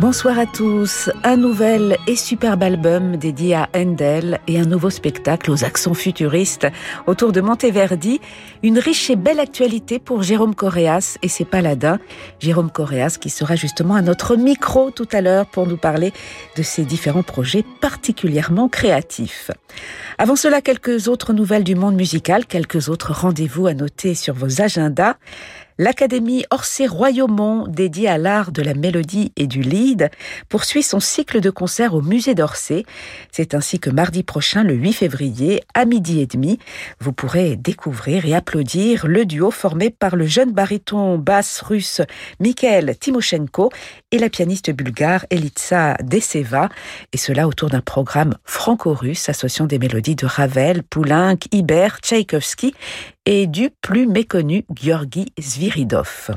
Bonsoir à tous. Un nouvel et superbe album dédié à Handel et un nouveau spectacle aux accents futuristes autour de Monteverdi. Une riche et belle actualité pour Jérôme Correas et ses paladins. Jérôme Correas qui sera justement à notre micro tout à l'heure pour nous parler de ses différents projets particulièrement créatifs. Avant cela, quelques autres nouvelles du monde musical, quelques autres rendez-vous à noter sur vos agendas. L'Académie Orsay-Royaumont, dédiée à l'art de la mélodie et du lead, poursuit son cycle de concerts au musée d'Orsay. C'est ainsi que mardi prochain, le 8 février, à midi et demi, vous pourrez découvrir et applaudir le duo formé par le jeune baryton basse russe Mikhail Timoshenko et la pianiste bulgare Elitsa Deseva, et cela autour d'un programme franco-russe associant des mélodies de Ravel, Poulenc, Ibert, Tchaïkovski et du plus méconnu Georgi Zviridov.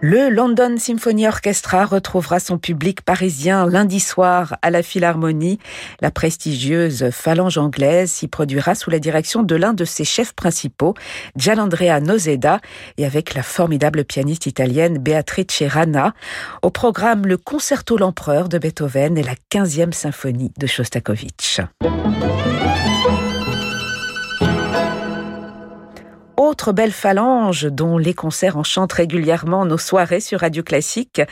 Le London Symphony Orchestra retrouvera son public parisien lundi soir à la Philharmonie. La prestigieuse phalange anglaise s'y produira sous la direction de l'un de ses chefs principaux, Gianandrea Nozeda, et avec la formidable pianiste italienne Beatrice Rana. Au programme, le Concerto L'Empereur de Beethoven et la 15e symphonie de Shostakovich. Autre belle phalange dont les concerts enchantent régulièrement nos soirées sur Radio Classique,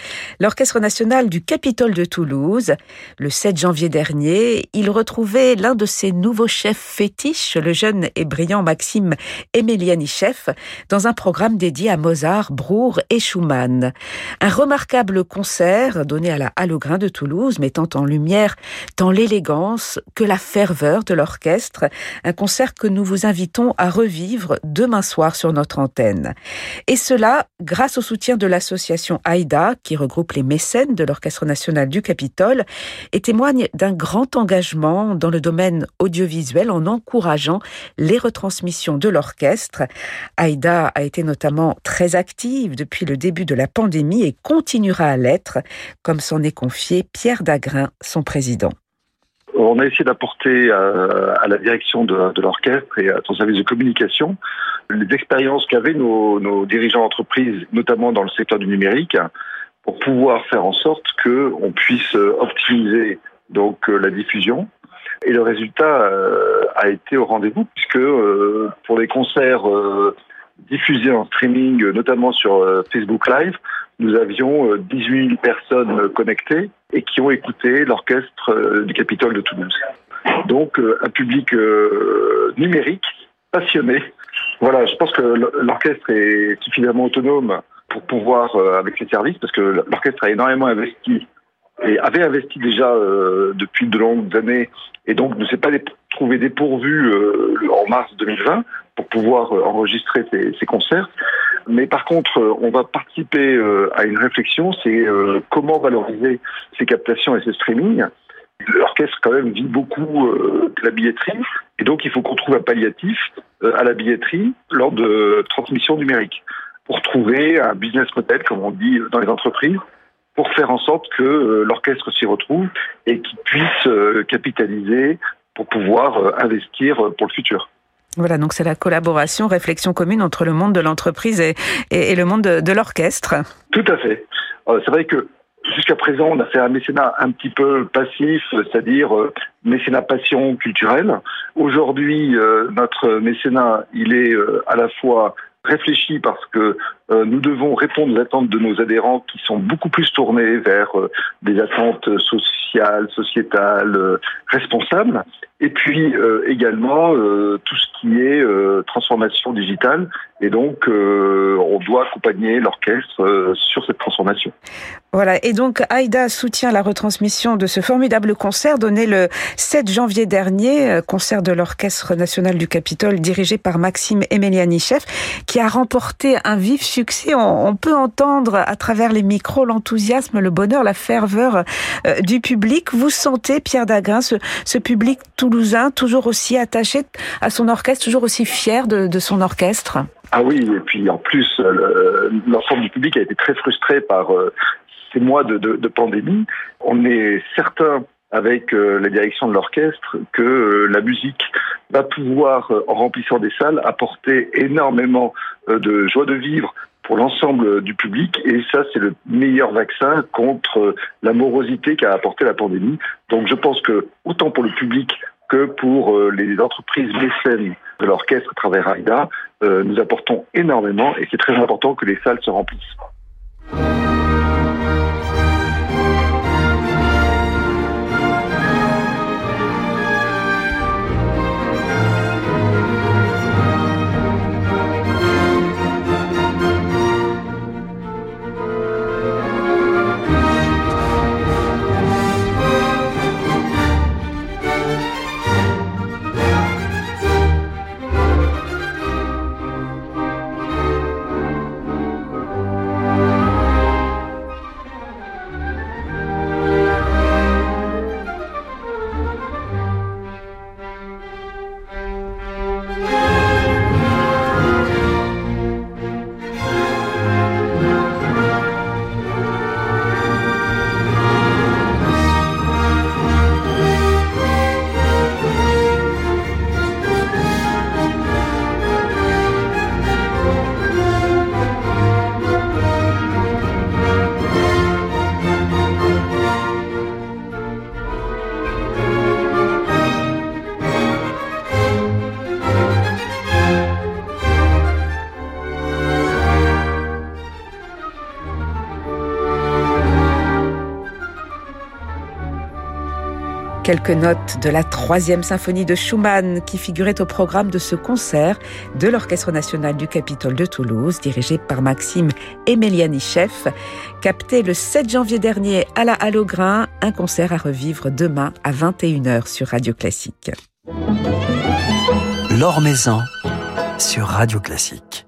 l'Orchestre national du Capitole de Toulouse. Le 7 janvier dernier, il retrouvait l'un de ses nouveaux chefs fétiches, le jeune et brillant Maxime Emelianichev, dans un programme dédié à Mozart, Breuer et Schumann. Un remarquable concert donné à la Halle de Toulouse, mettant en lumière tant l'élégance que la ferveur de l'orchestre. Un concert que nous vous invitons à revivre demain soir sur notre antenne. Et cela grâce au soutien de l'association AIDA, qui regroupe les mécènes de l'Orchestre national du Capitole, et témoigne d'un grand engagement dans le domaine audiovisuel en encourageant les retransmissions de l'orchestre. AIDA a été notamment très active depuis le début de la pandémie et continuera à l'être, comme s'en est confié Pierre Dagrin, son président. On a essayé d'apporter euh, à, la direction de, l'orchestre et à son service de communication les expériences qu'avaient nos, nos dirigeants d'entreprise, notamment dans le secteur du numérique, pour pouvoir faire en sorte qu'on puisse optimiser donc euh, la diffusion. Et le résultat euh, a été au rendez-vous puisque pour les concerts diffusés en streaming, notamment sur Facebook Live, nous avions 18 000 personnes connectées et qui ont écouté l'orchestre euh, du Capitole de Toulouse. Donc euh, un public euh, numérique, passionné. Voilà, je pense que l'orchestre est suffisamment autonome pour pouvoir, avec les services, parce que l'orchestre a énormément investi et avait investi déjà depuis de longues années et donc ne s'est pas trouvé dépourvu en mars 2020 pour pouvoir enregistrer ses concerts. Mais par contre, euh, on va participer euh, à une réflexion, c'est euh, comment valoriser ces captations et ces streamings. L'orchestre quand même vit beaucoup de la billetterie et donc il faut qu'on trouve un palliatif à la billetterie lors de transmission numérique pour trouver un business model, comme on dit dans les entreprises, pour faire en sorte que l'orchestre s'y retrouve et qu'il puisse capitaliser pour pouvoir investir pour le futur. Voilà, donc c'est la collaboration, réflexion commune entre le monde de l'entreprise et, et, le monde de, de l'orchestre. Tout à fait. Euh, c'est vrai que jusqu'à présent, on a fait un mécénat un petit peu passif, c'est-à-dire euh, mécénat passion culturelle. Aujourd'hui, euh, notre mécénat, il est à la fois réfléchi parce que nous devons répondre aux attentes de nos adhérents qui sont beaucoup plus tournés vers des attentes sociales, sociétales, responsables. Et puis également tout ce qui est transformation digitale. Et donc, on doit accompagner l'orchestre sur cette transformation. Voilà, et donc Aïda soutient la retransmission de ce formidable concert donné le 7 janvier dernier, euh, concert de l'Orchestre national du Capitole dirigé par Maxime Emelianichev, qui a remporté un vif On, peut entendre à travers les micros l'enthousiasme, le bonheur, la ferveur euh, du public. Vous sentez, Pierre Daguin, ce, public toulousain toujours aussi attaché à son orchestre, toujours aussi fier de, son orchestre? Ah oui, et puis en plus, l'ensemble du public a été très frustré par ces mois de, pandémie, on est certain avec la direction de l'orchestre que la musique va pouvoir, en remplissant des salles, apporter énormément de joie de vivre pour l'ensemble du public et ça c'est le meilleur vaccin contre la morosité qu'a apporté la pandémie. Donc je pense que autant pour le public que pour euh, les entreprises mécènes de l'orchestre à travers AIDA, euh, nous apportons énormément et c'est très important que les salles se remplissent. Quelques notes de la troisième symphonie de Schumann qui figurait au programme de ce concert de l'Orchestre national du Capitole de Toulouse, dirigé par Maxime Emeliani-Chef, capté le 7 janvier dernier à la Hallogrin, un concert à revivre demain à 21h sur Radio Classique. Sur Radio Classique.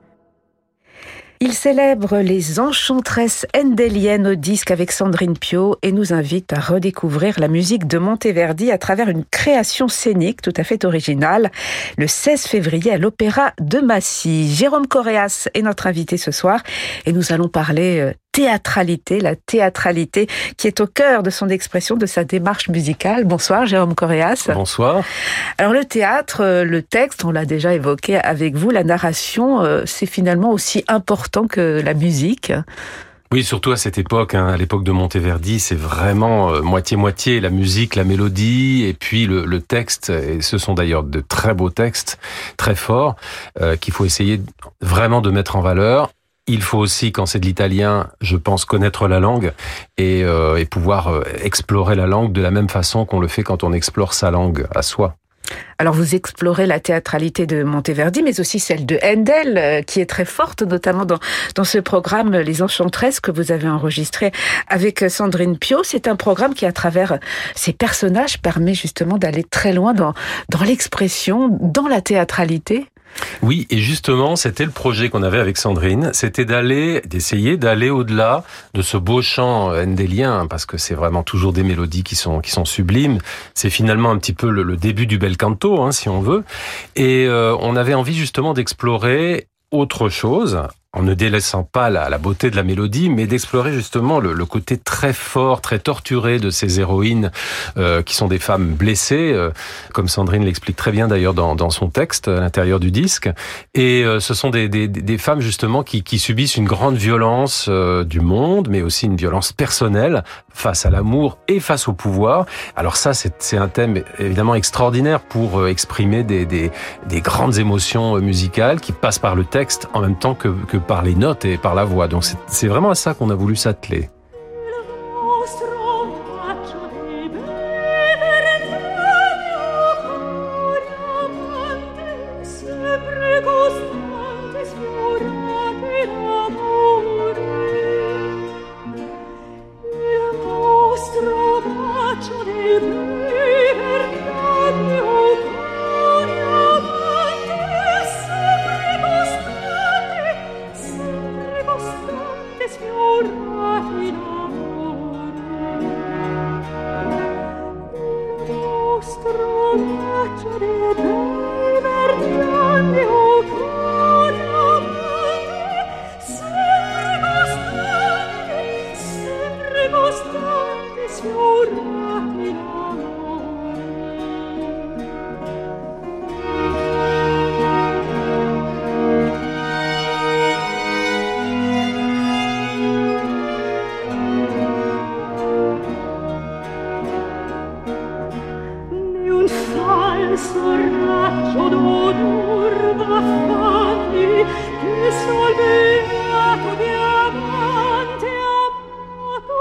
Il célèbre les enchantresses endéliennes au disque avec Sandrine Pio et nous invite à redécouvrir la musique de Monteverdi à travers une création scénique tout à fait originale le 16 février à l'Opéra de Massy. Jérôme Coréas est notre invité ce soir et nous allons parler euh, théâtralité, la théâtralité qui est au cœur de son expression, de sa démarche musicale. Bonsoir Jérôme Coréas. Bonsoir. Alors le théâtre, euh, le texte, on l'a déjà évoqué avec vous, la narration, euh, c'est finalement aussi important que la musique. Oui, surtout à cette époque, hein, à l'époque de Monteverdi, c'est vraiment euh, moitié-moitié, la musique, la mélodie, et puis le, le, texte, et ce sont d'ailleurs de très beaux textes, très forts, qu'il faut essayer vraiment de mettre en valeur. Il faut aussi, quand c'est de l'italien, je pense connaître la langue et, euh, pouvoir euh, explorer la langue de la même façon qu'on le fait quand on explore sa langue à soi. Alors vous explorez la théâtralité de Monteverdi, mais aussi celle de Handel, euh, qui est très forte, notamment dans, dans ce programme Les Enchantresses que vous avez enregistré avec Sandrine Pio. C'est un programme qui, à travers ses personnages, permet justement d'aller très loin dans, dans l'expression, dans la théâtralité. Oui, et justement, c'était le projet qu'on avait avec Sandrine, c'était d'aller, d'essayer d'aller au-delà de ce beau chant endélien, parce que c'est vraiment toujours des mélodies qui sont qui sont sublimes. C'est finalement un petit peu le, début du bel canto, hein, si on veut. Et euh, on avait envie justement d'explorer autre chose en ne délaissant pas la, beauté de la mélodie, mais d'explorer justement le, côté très fort, très torturé de ces héroïnes euh, qui sont des femmes blessées, euh, comme Sandrine l'explique très bien d'ailleurs dans, son texte à l'intérieur du disque. Et euh, ce sont des, des, femmes justement qui, qui, subissent une grande violence du monde, mais aussi une violence personnelle face à l'amour et face au pouvoir. Alors ça, c'est un thème évidemment extraordinaire pour exprimer des, des, grandes émotions musicales qui passent par le texte en même temps que, que par les notes et par la voix. Donc c'est vraiment à ça qu'on a voulu s'atteler.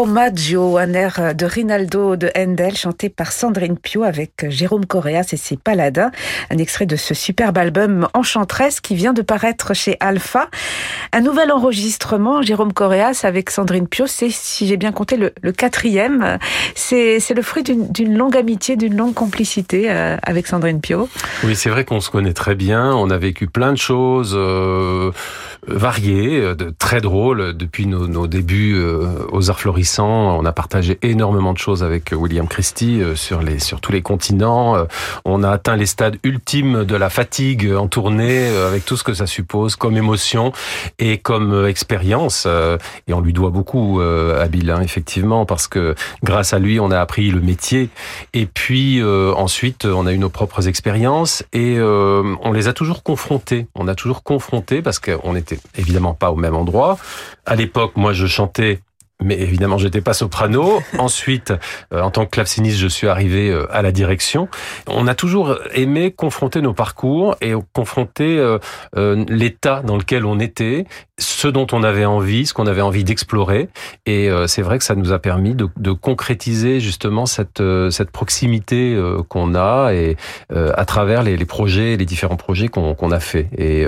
Maggio, un air de Rinaldo de Handel, chanté par Sandrine Pio avec Jérôme Correas et ses Paladins. Un extrait de ce superbe album Enchantresse qui vient de paraître chez Alpha. Un nouvel enregistrement, Jérôme Correas avec Sandrine Pio, c'est, si j'ai bien compté, le, quatrième. C'est, c'est le fruit d'une, longue amitié, d'une longue complicité euh, avec Sandrine Pio. Oui, c'est vrai qu'on se connaît très bien. On a vécu plein de choses euh, variées, euh, de, très drôles depuis nos, débuts aux arts On a partagé énormément de choses avec William Christie euh, sur les sur tous les continents. Euh, on a atteint les stades ultimes de la fatigue en tournée euh, avec tout ce que ça suppose comme émotion et comme expérience. Et on lui doit beaucoup à Bill, hein, effectivement, parce que grâce à lui, on a appris le métier. Et puis ensuite, on a eu nos propres expériences et on les a toujours confrontés. On a toujours confrontés parce qu'on n'était évidemment pas au même endroit. À l'époque, moi, je chantais mais évidemment, j'étais pas soprano. Ensuite, euh, en tant que claveciniste, je suis arrivé euh, à la direction. On a toujours aimé confronter nos parcours et confronter euh, l'état dans lequel on était, ce dont on avait envie, ce qu'on avait envie d'explorer. Et c'est vrai que ça nous a permis de, de concrétiser justement cette cette proximité qu'on a et à travers les, les, projets, les différents projets qu'on qu'on a fait. Et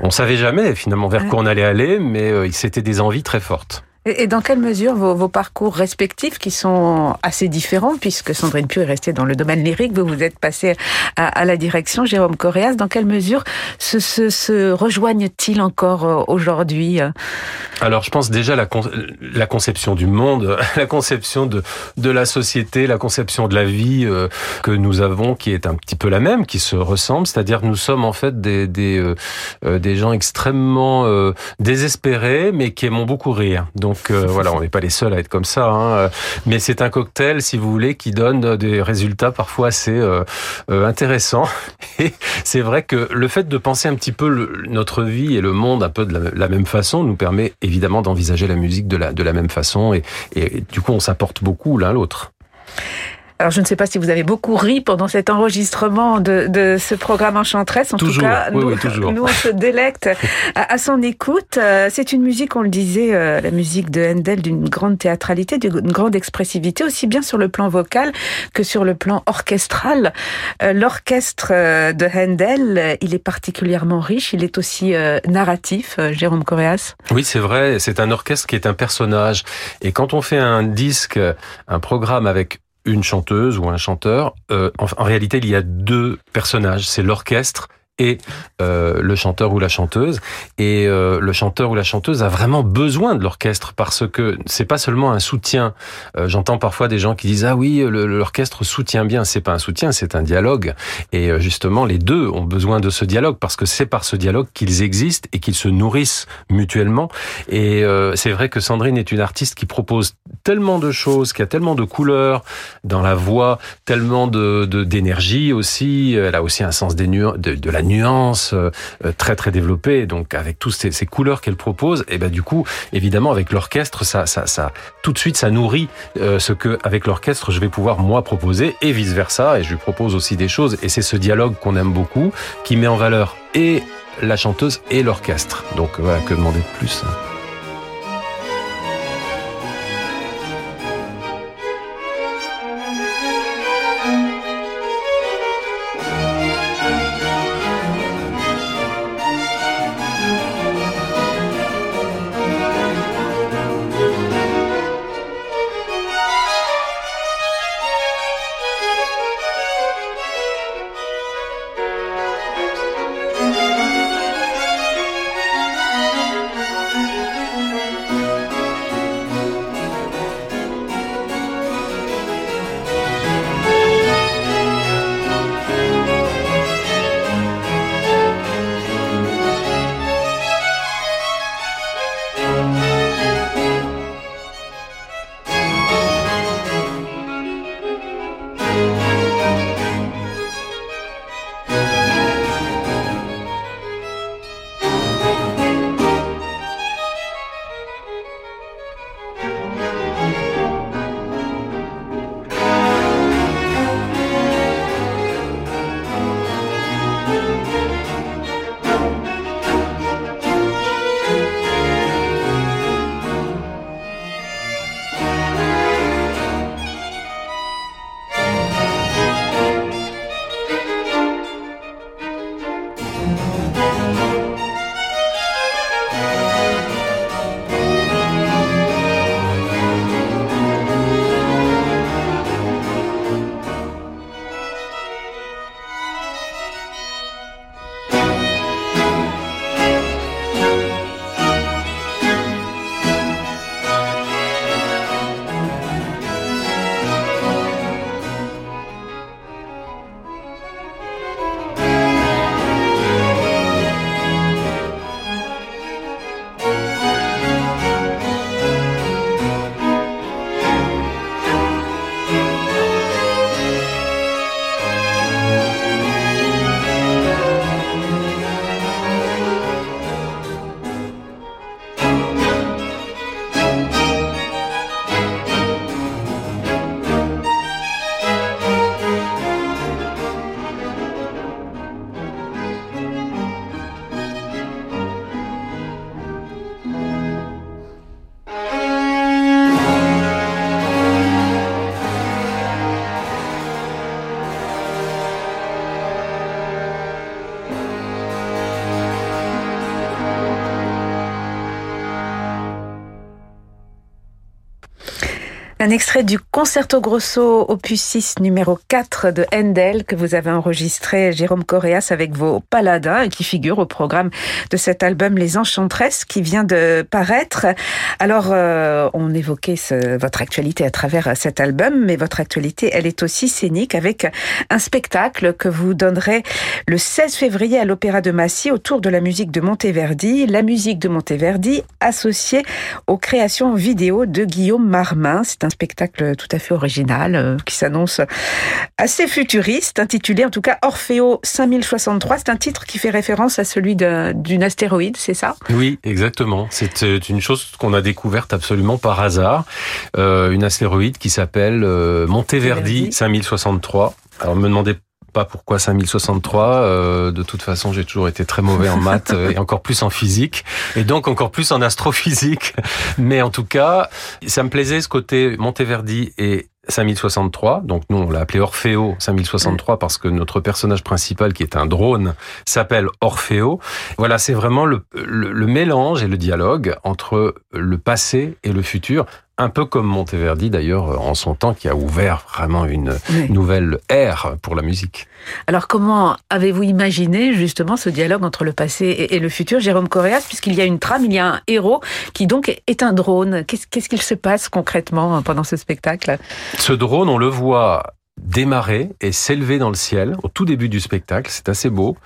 on savait jamais finalement vers quoi on allait aller, mais c'était des envies très fortes. Et dans quelle mesure vos, parcours respectifs, qui sont assez différents, puisque Sandrine Pieux est restée dans le domaine lyrique, vous vous êtes passé à, la direction, Jérôme Coréas, dans quelle mesure se, rejoignent-ils encore euh, aujourd'hui Alors, je pense déjà la, la conception du monde, la conception de, la société, la conception de la vie euh, que nous avons, qui est un petit peu la même, qui se ressemble, c'est-à-dire nous sommes en fait des, euh, gens extrêmement désespérés, mais qui aiment beaucoup rire. Donc, donc euh, voilà, on n'est pas les seuls à être comme ça. Hein. Mais c'est un cocktail, si vous voulez, qui donne des résultats parfois assez euh, euh, intéressants. Et c'est vrai que le fait de penser un petit peu notre vie et le monde un peu de la, même façon nous permet évidemment d'envisager la musique de la, de la même façon. Et, et du coup, on s'apporte beaucoup l'un l'autre. Alors je ne sais pas si vous avez beaucoup ri pendant cet enregistrement de, de ce programme Enchantresse. En toujours, tout cas, oui, nous, oui, toujours. nous on se délecte à, à, son écoute. Euh, c'est une musique, on le disait, euh, la musique de Handel d'une grande théâtralité, d'une grande expressivité, aussi bien sur le plan vocal que sur le plan orchestral. Euh, l'orchestre de Handel, il est particulièrement riche, il est aussi narratif, Jérôme Coréas. Oui, c'est vrai, c'est un orchestre qui est un personnage. Et quand on fait un disque, un programme avec une chanteuse ou un chanteur. Euh, en, en, réalité, il y a deux personnages. C'est l'orchestre et euh, le chanteur ou la chanteuse. Et euh, le chanteur ou la chanteuse a vraiment besoin de l'orchestre parce que c'est pas seulement un soutien. Euh, J'entends parfois des gens qui disent ah oui l'orchestre soutient bien. C'est pas un soutien, c'est un dialogue. Et euh, justement les deux ont besoin de ce dialogue parce que c'est par ce dialogue qu'ils existent et qu'ils se nourrissent mutuellement. Et euh, c'est vrai que Sandrine est une artiste qui propose tellement de choses, qui a tellement de couleurs dans la voix, tellement de d'énergie aussi. Elle a aussi un sens des de, de la nuance euh, très très développée. Donc avec toutes ces, ces couleurs qu'elle propose, et ben du coup, évidemment, avec l'orchestre, ça, ça, ça, tout de suite, ça nourrit euh, ce que avec l'orchestre je vais pouvoir moi proposer et vice versa. Et je lui propose aussi des choses. Et c'est ce dialogue qu'on aime beaucoup, qui met en valeur et la chanteuse et l'orchestre. Donc voilà, que demander de plus extrait du Concerto Grosso opus 6 numéro 4 de Handel que vous avez enregistré Jérôme Correas avec vos paladins et qui figure au programme de cet album Les Enchantresses qui vient de paraître. Alors euh, on évoquait votre actualité à travers cet album mais votre actualité elle est aussi scénique avec un spectacle que vous donnerez le 16 février à l'Opéra de Massy autour de la musique de Monteverdi, la musique de Monteverdi associée aux créations vidéo de Guillaume Marmin. C'est un spectacle tout à fait original euh, qui s'annonce assez futuriste, intitulé en tout cas Orfeo 5063. C'est un titre qui fait référence à celui d'une astéroïde, c'est ça? Oui, exactement. C'est euh, une chose qu'on a découverte absolument par hasard. Euh, une astéroïde qui s'appelle Monteverdi 5063. Alors, me demandez pas pourquoi 5063. Euh, de toute façon, j'ai toujours été très mauvais en maths euh, et encore plus en physique et donc encore plus en astrophysique. Mais en tout cas, ça me plaisait ce côté Monteverdi et 5063, donc nous on l'a appelé Orfeo 5063 parce que notre personnage principal qui est un drone s'appelle Orfeo. Voilà, c'est vraiment le, le, mélange et le dialogue entre le passé et le futur un peu comme Monteverdi d'ailleurs en son temps qui a ouvert vraiment une nouvelle ère pour la musique. Alors comment avez-vous imaginé justement ce dialogue entre le passé et, le futur, Jérôme Correas, puisqu'il y a une trame, il y a un héros qui donc est un drone. Qu'est-ce qu'il se passe concrètement pendant ce spectacle? Ce drone, on le voit démarrer et s'élever dans le ciel au tout début du spectacle. C'est assez beau.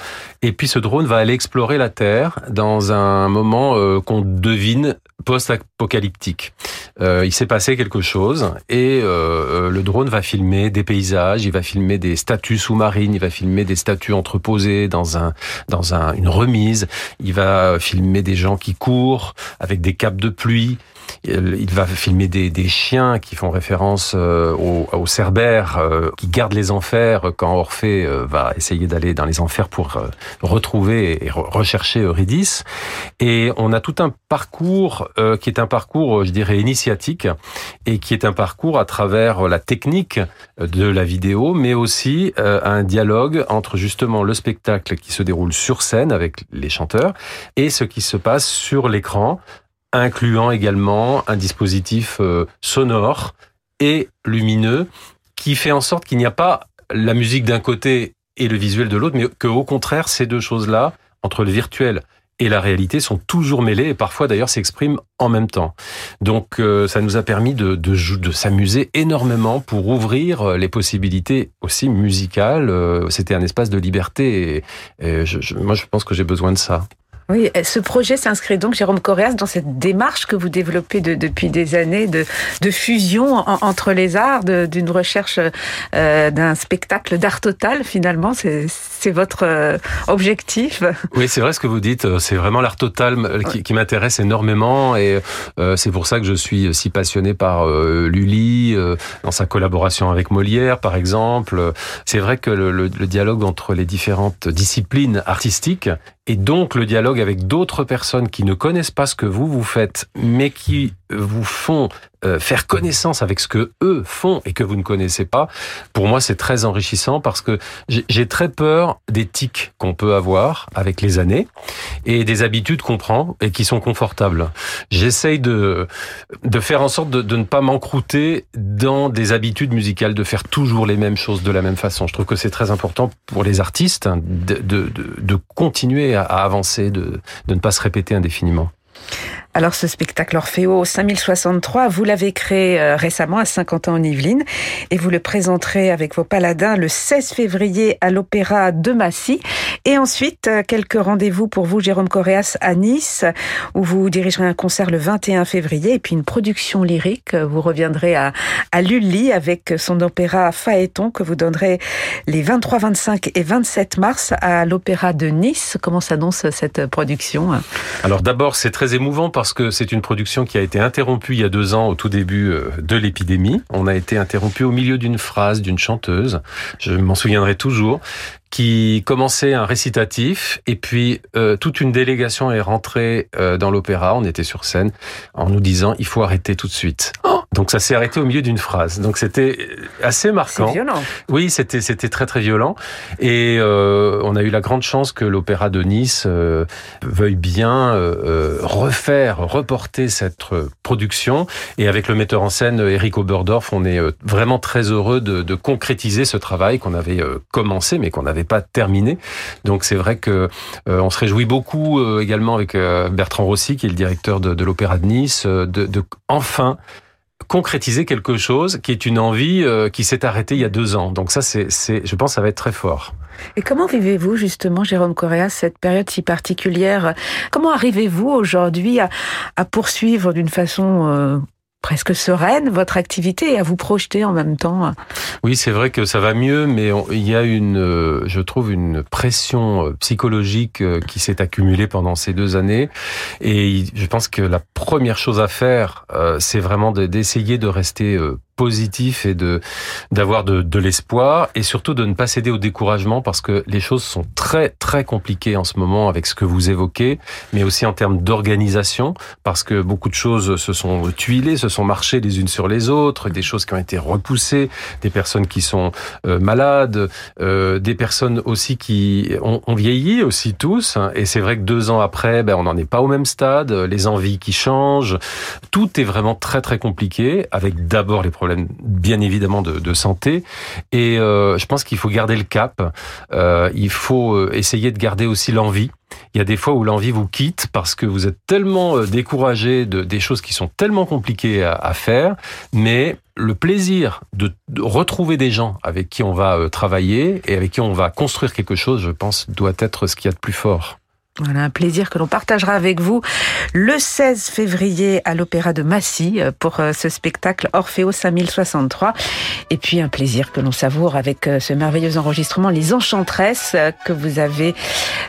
Et puis ce drone va aller explorer la Terre dans un moment euh, qu'on devine post-apocalyptique. Euh, il s'est passé quelque chose et euh, le drone va filmer des paysages, il va filmer des statues sous-marines, il va filmer des statues entreposées dans un dans un, une remise, il va filmer des gens qui courent avec des capes de pluie. Il va filmer des, chiens qui font référence aux, aux cerbères qui gardent les enfers quand Orphée va essayer d'aller dans les enfers pour retrouver et rechercher Eurydice. Et on a tout un parcours qui est un parcours, je dirais, initiatique et qui est un parcours à travers la technique de la vidéo, mais aussi un dialogue entre justement le spectacle qui se déroule sur scène avec les chanteurs et ce qui se passe sur l'écran, incluant également un dispositif euh, sonore et lumineux qui fait en sorte qu'il n'y a pas la musique d'un côté et le visuel de l'autre, mais qu'au contraire, ces deux choses-là, entre le virtuel et la réalité sont toujours mêlées et parfois d'ailleurs s'expriment en même temps. Donc euh, ça nous a permis de, s'amuser énormément pour ouvrir euh, les possibilités aussi musicales. C'était un espace de liberté et, moi je pense que j'ai besoin de ça. Oui, ce projet s'inscrit donc, Jérôme Correas, dans cette démarche que vous développez de, depuis des années de, de fusion entre les arts, d'une recherche euh, d'un spectacle d'art total, finalement. C'est votre euh, objectif. Oui, c'est vrai ce que vous dites. C'est vraiment l'art total qui, qui m'intéresse énormément et euh, c'est pour ça que je suis si passionné par euh, Lully, dans sa collaboration avec Molière, par exemple. C'est vrai que le, le, le dialogue entre les différentes disciplines artistiques et donc le dialogue avec d'autres personnes qui ne connaissent pas ce que vous vous faites, mais qui vous font euh, faire connaissance avec ce que eux font et que vous ne connaissez pas, pour moi c'est très enrichissant parce que j'ai très peur des tics qu'on peut avoir avec les années et des habitudes qu'on prend et qui sont confortables. J'essaye de de faire en sorte de, de ne pas m'encrouter dans des habitudes musicales, de faire toujours les mêmes choses de la même façon. Je trouve que c'est très important pour les artistes de, de, de continuer à avancer, de, de ne pas se répéter indéfiniment. Alors ce spectacle Orfeo 5063, vous l'avez créé euh, récemment à 50 ans en Yvelines et vous le présenterez avec vos paladins le 16 février à l'Opéra de Massy. Et ensuite, euh, quelques rendez-vous pour vous, Jérôme Coréas, à Nice, où vous dirigerez un concert le 21 février et puis une production lyrique. Vous reviendrez à, à Lully avec son opéra Phaéton que vous donnerez les 23, 25 et 27 mars à l'Opéra de Nice. Comment s'annonce cette production? Alors d'abord, c'est très émouvant parce que c'est une production qui a été interrompue il y a deux ans au tout début euh, de l'épidémie. On a été interrompu au milieu d'une phrase d'une chanteuse, je m'en souviendrai toujours, qui commençait un récitatif et puis euh, toute une délégation est rentrée euh, dans l'opéra, on était sur scène, en nous disant il faut arrêter tout de suite. Oh Donc ça s'est arrêté au milieu d'une phrase. Donc c'était assez marquant. Violent. Oui, c'était c'était très très violent et euh, on a eu la grande chance que l'opéra de Nice euh, veuille bien euh, refaire, reporter cette production et avec le metteur en scène Eric Oberdorf, on est vraiment très heureux de, de concrétiser ce travail qu'on avait commencé mais qu'on avait pas terminé. Donc c'est vrai que euh, on se réjouit beaucoup euh, également avec euh, Bertrand Rossi, qui est le directeur de, de l'Opéra de Nice, de, de, enfin concrétiser quelque chose qui est une envie qui s'est arrêtée il y a deux ans. Donc ça, c'est, je pense, ça va être très fort. Et comment vivez-vous justement, Jérôme Correa, cette période si particulière? Comment arrivez-vous aujourd'hui à, à poursuivre d'une façon presque sereine votre activité et à vous projeter en même temps. Oui, c'est vrai que ça va mieux, mais il y a une, euh, je trouve, une pression euh, psychologique euh, qui s'est accumulée pendant ces deux années. Et je pense que la première chose à faire, c'est vraiment d'essayer de rester positif et de d'avoir de, de l'espoir et surtout de ne pas céder au découragement parce que les choses sont très très compliquées en ce moment avec ce que vous évoquez, mais aussi en termes d'organisation parce que beaucoup de choses se sont tuilées, se sont marchées les unes sur les autres, des choses qui ont été repoussées, des personnes qui sont euh, malades, euh, des personnes aussi qui ont, ont vieilli aussi tous hein, et c'est vrai que deux ans après, ben, on n'en est pas au même stade, les envies qui changent, tout est vraiment très très compliqué avec d'abord les problèmes bien évidemment de, santé. Et euh, je pense qu'il faut garder le cap. Euh, il faut euh, essayer de garder aussi l'envie. Il y a des fois où l'envie vous quitte parce que vous êtes tellement découragé de des choses qui sont tellement compliquées à, à faire, mais le plaisir de, de, retrouver des gens avec qui on va travailler et avec qui on va construire quelque chose, je pense, doit être ce qu'il y a de plus fort. Voilà, un plaisir que l'on partagera avec vous le 16 février à l'Opéra de Massy euh, pour euh, ce spectacle Orfeo 5063. Et puis un plaisir que l'on savoure avec euh, ce merveilleux enregistrement Les Enchantresses que vous avez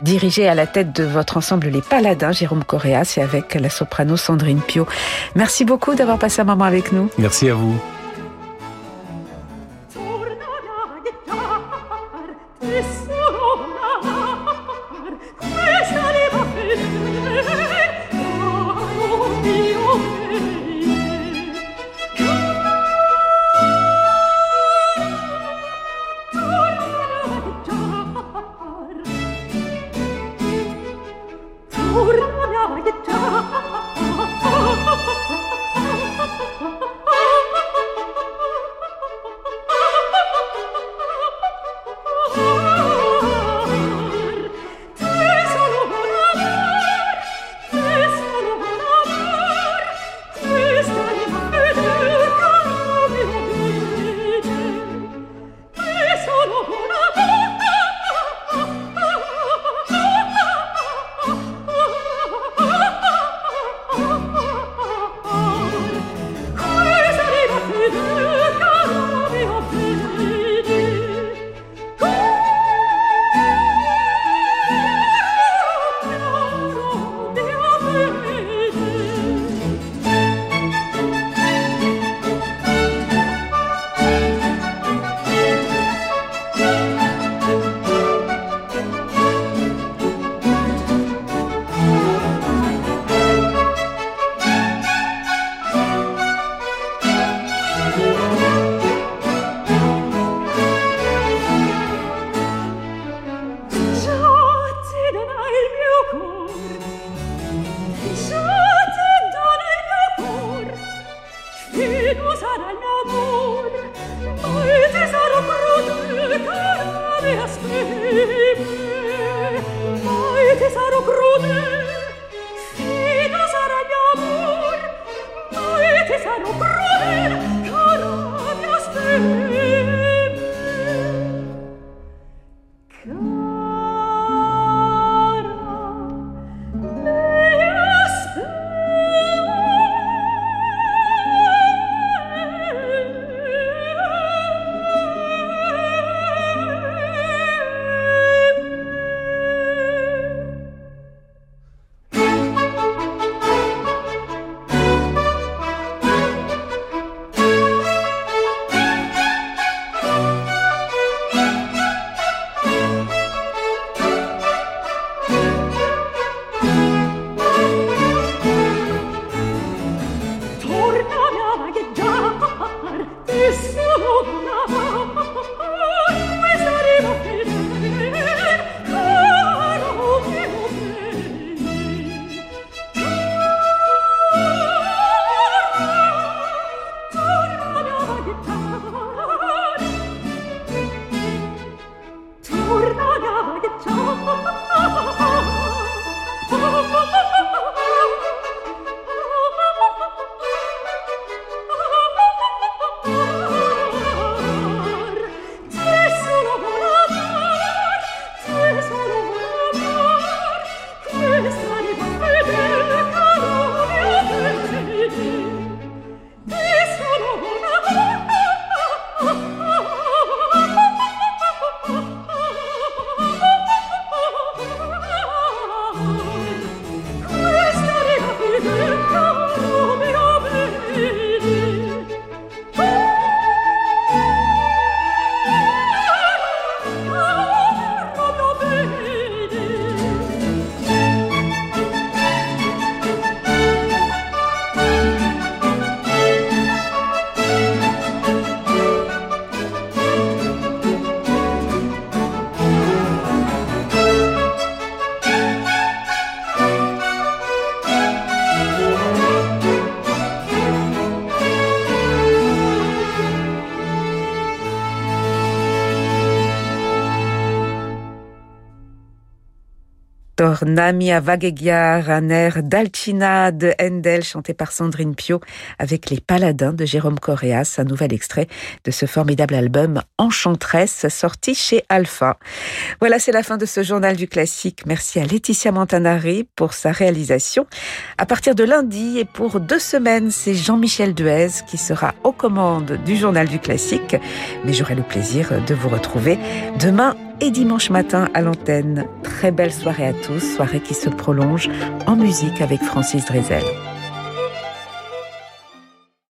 dirigé à la tête de votre ensemble Les Paladins, Jérôme Correas et avec la soprano Sandrine Pio. Merci beaucoup d'avoir passé un moment avec nous. Merci à vous. Tornamia Vagegiar, un air d'Alcina de Handel chanté par Sandrine Pio avec les Paladins de Jérôme Correas, un nouvel extrait de ce formidable album Enchantresse sorti chez Alpha. Voilà, c'est la fin de ce journal du classique. Merci à Laetitia Montanari pour sa réalisation. À partir de lundi et pour deux semaines, c'est Jean-Michel Duez qui sera aux commandes du journal du classique. Mais j'aurai le plaisir de vous retrouver demain et dimanche matin à l'antenne. Très belle soirée à tous, soirée qui se prolonge en musique avec Francis Drezel.